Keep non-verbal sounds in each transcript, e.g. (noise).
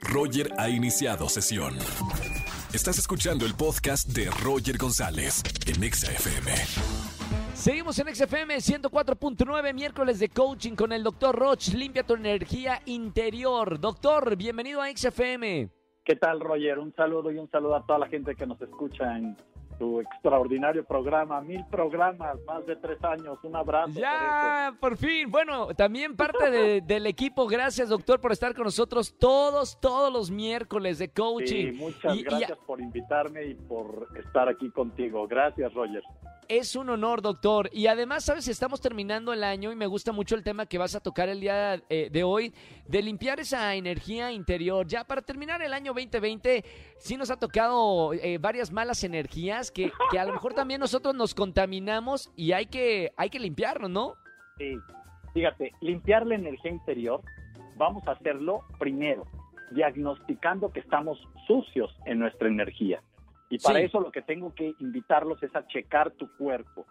Roger ha iniciado sesión. Estás escuchando el podcast de Roger González en Exa FM. Seguimos en XFM 104.9, miércoles de coaching con el doctor Roch. Limpia tu energía interior. Doctor, bienvenido a XFM. ¿Qué tal, Roger? Un saludo y un saludo a toda la gente que nos escucha en tu extraordinario programa. Mil programas, más de tres años. Un abrazo. Ya, por, fin. Bueno, también parte de- (laughs) del equipo. Gracias, doctor, por estar con nosotros todos, todos los miércoles de coaching. Sí, muchas Y- y gracias por invitarme y por estar aquí contigo. Gracias, Roger. Es un honor, doctor. Y además, sabes, estamos terminando el año y me gusta mucho el tema que vas a tocar el día eh, de hoy, de limpiar esa energía interior. Ya para terminar el año 2020, sí nos ha tocado eh, varias malas energías que, que a lo mejor también nosotros nos contaminamos y hay que, hay que limpiarlo, ¿no? Sí, fíjate, limpiar la energía interior, vamos a hacerlo primero, diagnosticando que estamos sucios en nuestra energía. Y para Sí. eso lo que tengo que invitarlos es a checar tu cuerpo.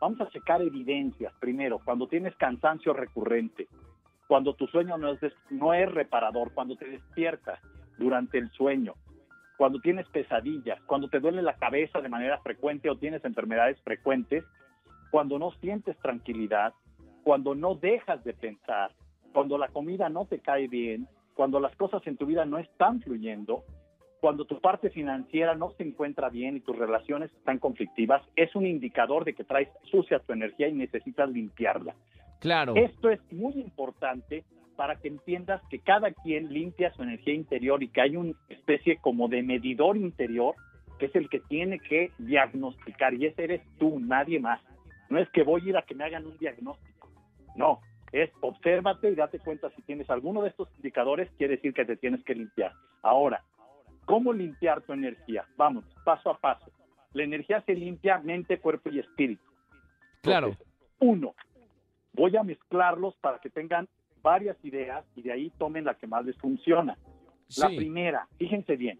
Vamos a checar evidencias primero, cuando tienes cansancio recurrente, cuando tu sueño no es, no es reparador, cuando te despiertas durante el sueño, cuando tienes pesadillas, cuando te duele la cabeza de manera frecuente o tienes enfermedades frecuentes, cuando no sientes tranquilidad, cuando no dejas de pensar, cuando la comida no te cae bien, cuando las cosas en tu vida no están fluyendo, cuando tu parte financiera no se encuentra bien y tus relaciones están conflictivas, es un indicador de que traes sucia tu energía y necesitas limpiarla. Claro. Esto es muy importante para que entiendas que cada quien limpia su energía interior y que hay una especie como de medidor interior que es el que tiene que diagnosticar y ese eres tú, nadie más. No es que voy a ir a que me hagan un diagnóstico. No, es obsérvate y date cuenta si tienes alguno de estos indicadores, quiere decir que te tienes que limpiar. Ahora, ¿cómo limpiar tu energía? Vamos, paso a paso. La energía se limpia mente, cuerpo y espíritu. Claro. Entonces, uno, voy a mezclarlos para que tengan varias ideas y de ahí tomen la que más les funciona. La primera, fíjense bien,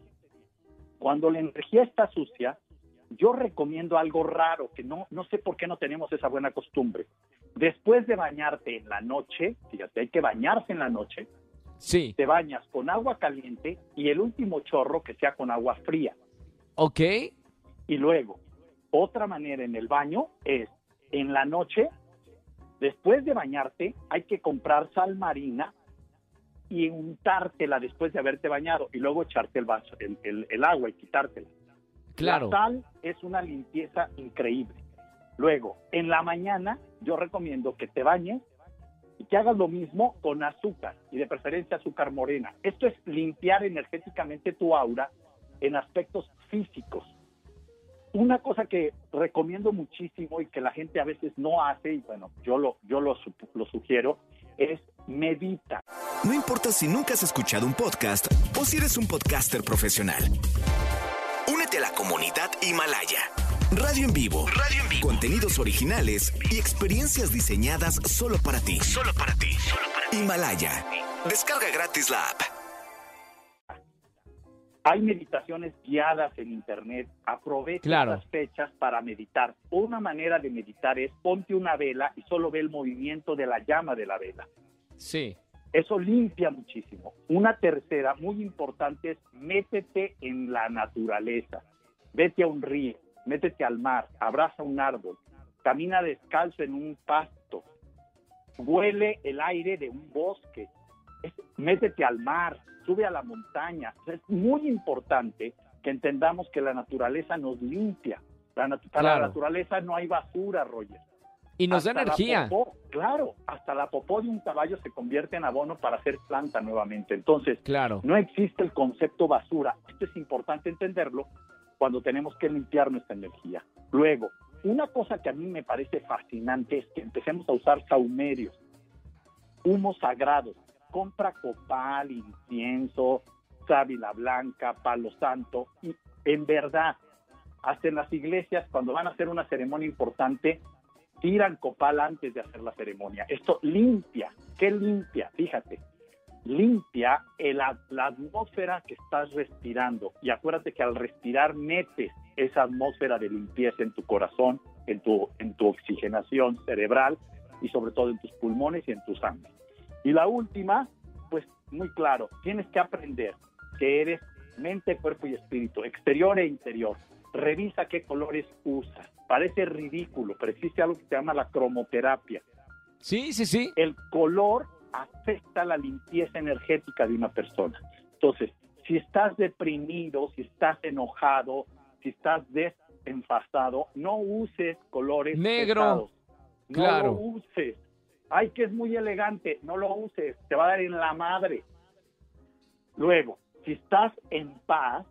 cuando la energía está sucia, yo recomiendo algo raro, que no, no sé por qué no tenemos esa buena costumbre. Después de bañarte en la noche, fíjate, hay que bañarse en la noche, Sí. te bañas con agua caliente y el último chorro que sea con agua fría. Ok. Y luego, otra manera en el baño es en la noche, después de bañarte, hay que comprar sal marina y untártela después de haberte bañado y luego echarte el, vaso, el, el- el agua y quitártela. Claro. La sal es una limpieza increíble. Luego, en la mañana, yo recomiendo que te bañes y que hagas lo mismo con azúcar y de preferencia azúcar morena. Esto es limpiar energéticamente tu aura en aspectos físicos. Una cosa que recomiendo muchísimo y que la gente a veces no hace, y bueno, yo lo, yo lo, lo sugiero, es medita. No importa si nunca has escuchado un podcast o si eres un podcaster profesional. Únete a la comunidad Himalaya. Radio en vivo. Radio en vivo. Contenidos originales y experiencias diseñadas solo para ti. Solo para ti. Himalaya. Descarga gratis la app. Hay meditaciones guiadas en internet. Aprovecha Claro. las fechas para meditar. Una manera de meditar es ponte una vela y solo ve el movimiento de la llama de la vela. Sí. Eso limpia muchísimo. Una tercera, muy importante, es métete en la naturaleza. Vete a un río, métete al mar, abraza un árbol, camina descalzo en un pasto, huele el aire de un bosque, Es- métete al mar, sube a la montaña. Es muy importante que entendamos que la naturaleza nos limpia. La nat- Para Claro. la naturaleza no hay basura, Roger. Y nos da Hasta la energía. popó, claro, hasta la popó de un caballo se convierte en abono para hacer planta nuevamente. Entonces, Claro. no existe el concepto basura. Esto es importante entenderlo cuando tenemos que limpiar nuestra energía. Luego, una cosa que a mí me parece fascinante es que empecemos a usar saumerios, humos sagrados. Compra copal, incienso, sábila blanca, palo santo. Y en verdad, hasta en las iglesias, cuando van a hacer una ceremonia importante, tiran copal antes de hacer la ceremonia. Esto limpia. ¿Qué limpia? Fíjate. Limpia el la atmósfera que estás respirando. Y acuérdate que al respirar metes esa atmósfera de limpieza en tu corazón, en tu, en tu oxigenación cerebral y sobre todo en tus pulmones y en tu sangre. Y la última, pues muy claro, tienes que aprender que eres mente, cuerpo y espíritu, exterior e interior. Revisa qué colores usas. Parece ridículo, pero existe algo que se llama la cromoterapia. Sí, sí, sí. El color afecta la limpieza energética de una persona. Entonces, si estás deprimido, si estás enojado, si estás desenfasado, no uses colores negro. pesados. No Claro. lo uses. Ay, que es muy elegante, no lo uses, te va a dar en la madre. Luego, si estás en paz,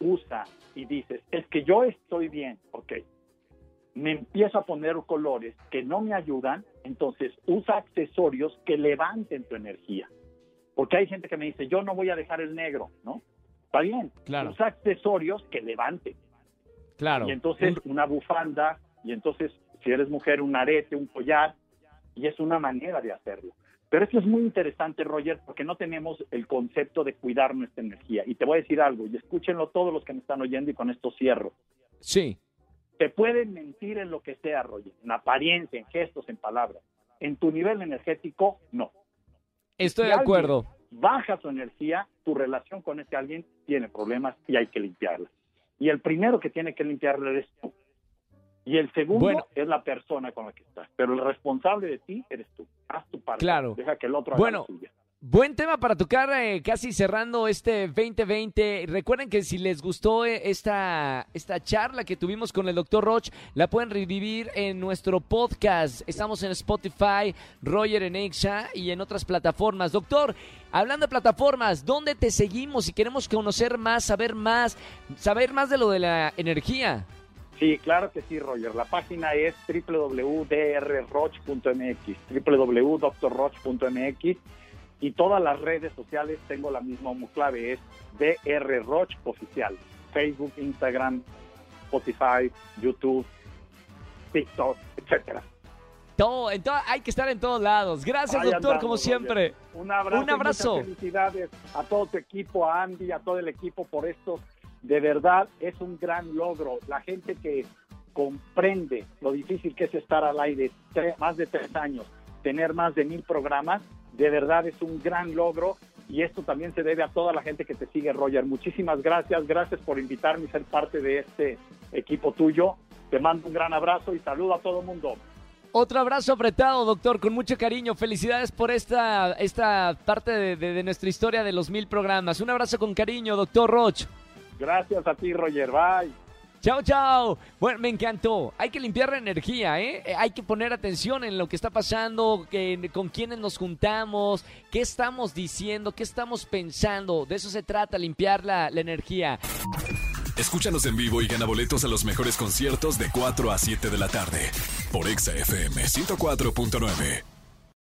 usa y dices, es que yo estoy bien, ok. Me empiezo a poner colores que no me ayudan, entonces usa accesorios que levanten tu energía. Porque hay gente que me dice, yo no voy a dejar el negro, ¿no? Está bien, Claro. usa accesorios que levanten. Claro. Y entonces una bufanda, y entonces si eres mujer un arete, un collar, y es una manera de hacerlo. Pero esto es muy interesante, Roger, porque no tenemos el concepto de cuidar nuestra energía. Y te voy a decir algo, y escúchenlo todos los que me están oyendo y con esto cierro. Sí. Te pueden mentir en lo que sea, Roger, en apariencia, en gestos, en palabras. En tu nivel energético, no. Estoy Si de acuerdo. Baja su energía, tu relación con ese alguien tiene problemas y hay que limpiarla. Y el primero que tiene que limpiarla eres tú. Y el segundo Bueno. es la persona con la que estás. Pero el responsable de ti eres tú. Haz tu parte. Claro. Deja que el otro haga Bueno, la suya. Buen tema para tocar eh, casi cerrando este 2020. Recuerden que si les gustó eh, esta, esta charla que tuvimos con el doctor Roch, la pueden revivir en nuestro podcast. Estamos en Spotify, Roger en Exa y en otras plataformas. Doctor, hablando de plataformas, ¿dónde te seguimos si queremos conocer más, saber más, saber más de lo de la energía? Sí, claro que sí, Roger. La página es www.drroch.mx, www.drroch.mx y todas las redes sociales tengo la misma clave, es drroch oficial. Facebook, Instagram, Spotify, YouTube, TikTok, etcétera. Todo, en to- hay que estar en todos lados. Gracias, Ahí doctor, andamos, como siempre. Un abrazo. Un abrazo. muchas felicidades a todo tu equipo, a Andy, a todo el equipo por esto. De verdad es un gran logro. La gente que comprende lo difícil que es estar al aire más de tres años, tener más de mil programas, de verdad es un gran logro. Y esto también se debe a toda la gente que te sigue, Roger. Muchísimas gracias. Gracias por invitarme y ser parte de este equipo tuyo. Te mando un gran abrazo y saludo a todo el mundo. Otro abrazo apretado, doctor, con mucho cariño. Felicidades por esta, esta parte de, de- de nuestra historia de los mil programas. Un abrazo con cariño, doctor Roch. Gracias a ti, Roger. Bye. Chao, chao. Bueno, me encantó. Hay que limpiar la energía, ¿eh? Eh, Hay que poner atención en lo que está pasando, que, con quiénes nos juntamos, qué estamos diciendo, qué estamos pensando. De eso se trata, limpiar la, la energía. Escúchanos en vivo y gana boletos a los mejores conciertos de 4 a 7 de la tarde por Exa FM 104.9.